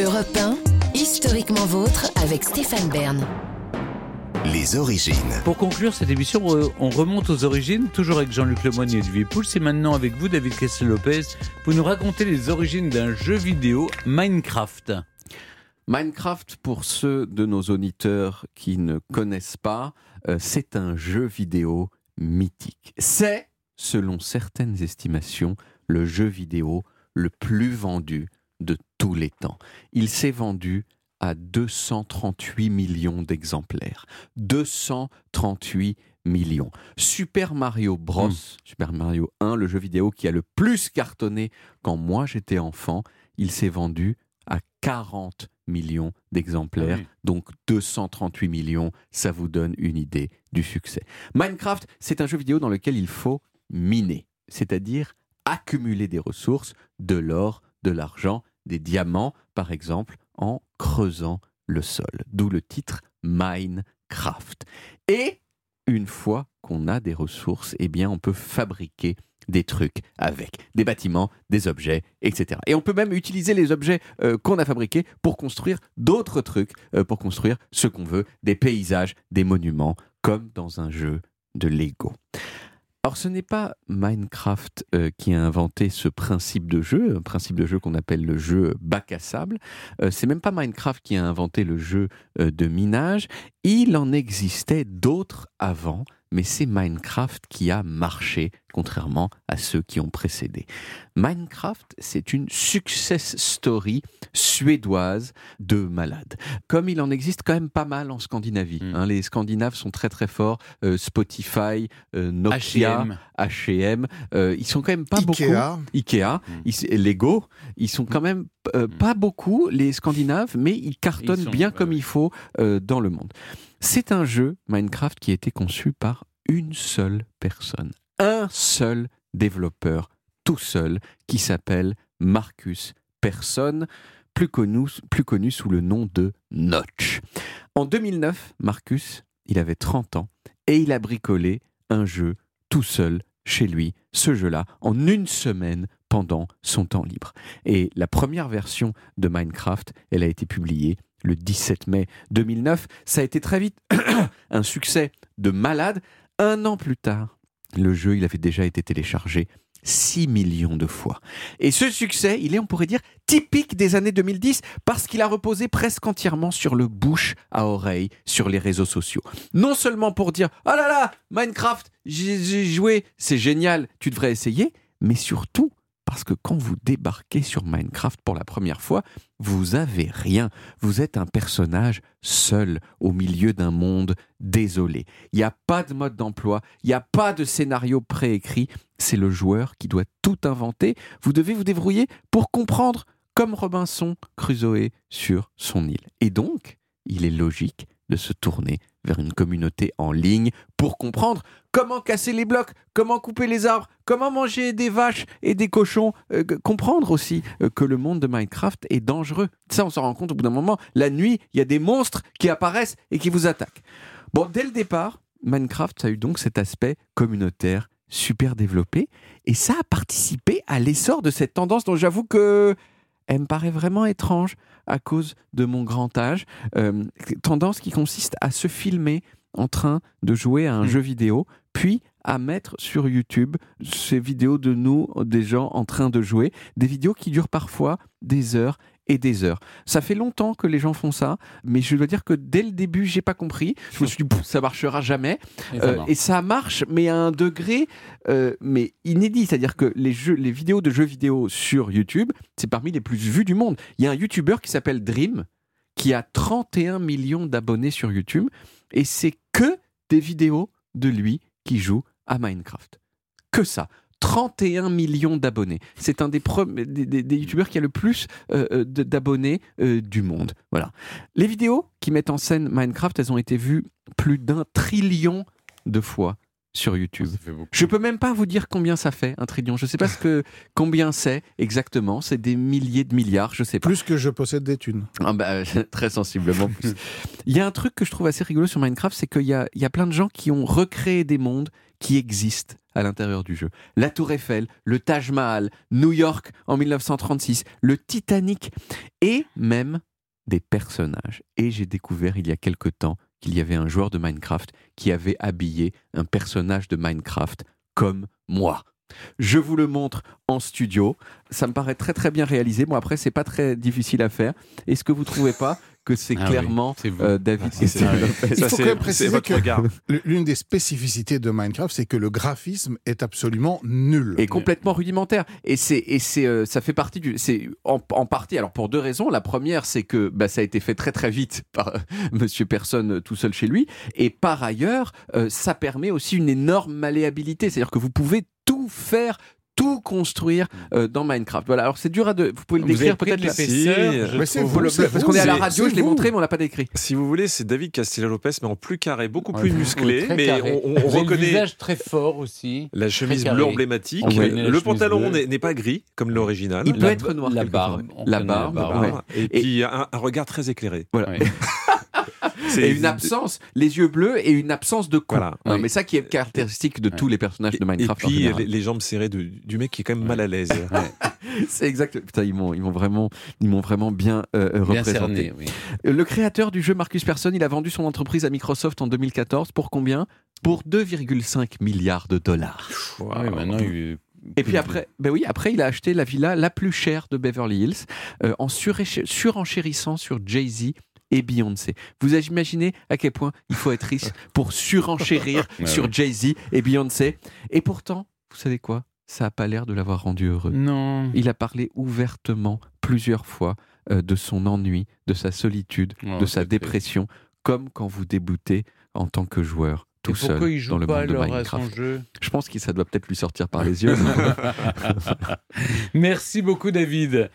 Europe 1, historiquement vôtre avec Stéphane Bern. Les origines. Pour conclure cette émission, euh, on remonte aux origines, toujours avec Jean-Luc Lemoyne et Olivier Pouls. C'est maintenant avec vous, David Kessel-Lopez, pour nous raconter les origines d'un jeu vidéo, Minecraft. Minecraft, pour ceux de nos auditeurs qui ne connaissent pas, euh, c'est un jeu vidéo mythique. C'est, selon certaines estimations, le jeu vidéo le plus vendu de tous les temps. Il s'est vendu à 238 millions d'exemplaires. 238 millions. Super Mario Bros, Super Mario 1, le jeu vidéo qui a le plus cartonné quand moi j'étais enfant, il s'est vendu à 40 millions d'exemplaires. Ah oui. Donc 238 millions, ça vous donne une idée du succès. Minecraft, c'est un jeu vidéo dans lequel il faut miner, c'est-à-dire accumuler des ressources, de l'or, de l'argent, des diamants, par exemple, en creusant le sol. D'où le titre Minecraft. Et une fois qu'on a des ressources, eh bien, on peut fabriquer des trucs avec des bâtiments, des objets, etc. Et on peut même utiliser les objets euh, qu'on a fabriqués pour construire d'autres trucs, euh, pour construire ce qu'on veut, des paysages, des monuments, comme dans un jeu de Lego. Alors ce n'est pas Minecraft euh, qui a inventé ce principe de jeu, un principe de jeu qu'on appelle le jeu bac à sable. Euh, c'est même pas Minecraft qui a inventé le jeu euh, de minage. Il en existait d'autres avant, mais c'est Minecraft qui a marché, contrairement à ceux qui ont précédé. Minecraft, c'est une success story suédoise de malade. Comme il en existe quand même pas mal en Scandinavie. Mm. hein. les Scandinaves sont très très forts. Euh, Spotify, euh, Nokia, H&M. H&M, euh, ils sont quand même pas beaucoup. Ikea. Ikea, Mm. ils- Lego, ils sont quand même euh, Mm. pas beaucoup les Scandinaves, mais ils cartonnent Ils sont, bien comme il faut euh, dans le monde. C'est un jeu Minecraft qui a été conçu par une seule personne, un seul développeur, tout seul, qui s'appelle Marcus Persson, plus connu, plus connu sous le nom de Notch. En 2009, Marcus, il avait 30 ans et il a bricolé un jeu tout seul chez lui, ce jeu-là, en une semaine pendant son temps libre. Et la première version de Minecraft, elle a été publiée le 17 mai 2009. Ça a été très vite un succès de malade. Un an plus tard, le jeu, il avait déjà été téléchargé 6 millions de fois. Et ce succès, il est, on pourrait dire, typique des années 2010 parce qu'il a reposé presque entièrement sur le bouche à oreille sur les réseaux sociaux. Non seulement pour dire « Oh là là, Minecraft, j'ai j'ai joué, c'est génial, tu devrais essayer », mais surtout parce que quand vous débarquez sur Minecraft pour la première fois, vous avez rien. Vous êtes un personnage seul au milieu d'un monde désolé. Il n'y a pas de mode d'emploi, il n'y a pas de scénario préécrit. C'est le joueur qui doit tout inventer. Vous devez vous débrouiller pour comprendre comme Robinson Crusoe sur son île. Et donc, il est logique de se tourner vers une communauté en ligne pour comprendre comment casser les blocs, comment couper les arbres, comment manger des vaches et des cochons, euh, comprendre aussi euh, que le monde de Minecraft est dangereux. Ça, on s'en rend compte au bout d'un moment. La nuit, il y a des monstres qui apparaissent et qui vous attaquent. Bon, dès le départ, Minecraft a eu donc cet aspect communautaire super développé et ça a participé à l'essor de cette tendance dont j'avoue que elle me paraît vraiment étrange à cause de mon grand âge. Euh, tendance qui consiste à se filmer en train de jouer à un Hmm. jeu vidéo, puis à mettre sur YouTube ces vidéos de nous, des gens en train de jouer, des vidéos qui durent parfois des heures et des heures. Ça fait longtemps que les gens font ça, mais je dois dire que dès le début, j'ai pas compris. Je me suis dit, ça marchera jamais. Et ça Euh, marche. et ça marche, mais à un degré euh, mais inédit. C'est-à-dire que les, jeux, les vidéos de jeux vidéo sur YouTube, c'est parmi les plus vues du monde. Il y a un YouTuber qui s'appelle Dream, qui a 31 millions d'abonnés sur YouTube, et c'est que des vidéos de lui qui joue à Minecraft. Que ça. 31 millions d'abonnés. C'est un des, des, des- des youtubeurs qui a le plus euh, euh, d'abonnés euh, du monde. Voilà. Les vidéos qui mettent en scène Minecraft, elles ont été vues plus d'un trillion de fois sur YouTube. Je peux même pas vous dire combien ça fait, un trillion. Je sais pas ce que, combien c'est exactement. C'est des milliers de milliards, je sais pas. Plus que je possède des thunes. Ah bah, très sensiblement plus. Il y a un truc que je trouve assez rigolo sur Minecraft, c'est qu'il y a, il y a plein de gens qui ont recréé des mondes, qui existent à l'intérieur du jeu. La Tour Eiffel, le Taj Mahal, New York en 1936, le Titanic et même des personnages. Et j'ai découvert il y a quelque temps qu'il y avait un joueur de Minecraft qui avait habillé un personnage de Minecraft comme moi. Je vous le montre en studio. Ça me paraît très très bien réalisé. Bon après c'est pas très difficile à faire. Est-ce que vous trouvez pas que c'est Ah oui, clairement c'est vous. euh, David Ah, Lopez Il Ça, faut quand même préciser votre que regard. l'une des spécificités de Minecraft, c'est que le graphisme est absolument nul. est complètement rudimentaire et c'est et c'est euh, ça fait partie du c'est en, en partie alors pour deux raisons la première c'est que bah, ça a été fait très très vite par euh, Monsieur Personne euh, tout seul chez lui et par ailleurs euh, ça permet aussi une énorme malléabilité c'est-à-dire que vous pouvez tout faire tout construire euh, dans Minecraft voilà alors c'est dur à de vous pouvez le Vous décrire peut-être la- Si. je Mais c'est trouve. vous, le- parce qu'on est à la radio je l'ai montré mais on l'a pas décrit Si vous voulez, c'est David Castillo-Lopez, mais en plus carré, beaucoup Ouais, plus musclé, mais carré. on, on Vous avez le reconnaît visage très fort aussi. la chemise bleue emblématique. Le pantalon n'est pas gris, comme l'original. il peut La- être noir la barbe, la barbe, barbe. ouais. Et, Et- puis un, un regard très éclairé. voilà Ouais. et une absence les yeux bleus et une absence de cou Voilà. Non, Oui. mais ça qui est caractéristique de tous les personnages de Et Minecraft en puis les, les jambes serrées de- du mec qui est quand même mal à l'aise. C'est exact. Putain, ils m'ont, ils m'ont vraiment, ils m'ont vraiment bien, euh, Bien représenté. cerné, oui. Le créateur du jeu Marcus Persson, il a vendu son entreprise à Microsoft en 2014 pour combien? Pour 2,5 milliards de dollars. Oui, maintenant, il- Et puis après, ben oui, après il a acheté la villa la plus chère de Beverly Hills euh, en surenchérissant sur Jay-Z et Beyoncé. Vous imaginez à quel point il faut être riche pour surenchérir Ouais, sur ouais. Jay-Z et Beyoncé. Et pourtant, vous savez quoi? Ça n'a pas l'air de l'avoir rendu heureux. Non. Il a parlé ouvertement plusieurs fois euh, de son ennui, de sa solitude, Oh, de sa dépression, comme quand vous débutez en tant que joueur tout seul il joue dans le pas monde de Minecraft. jeu? Je pense que ça doit peut-être lui sortir par les yeux. Merci beaucoup, David.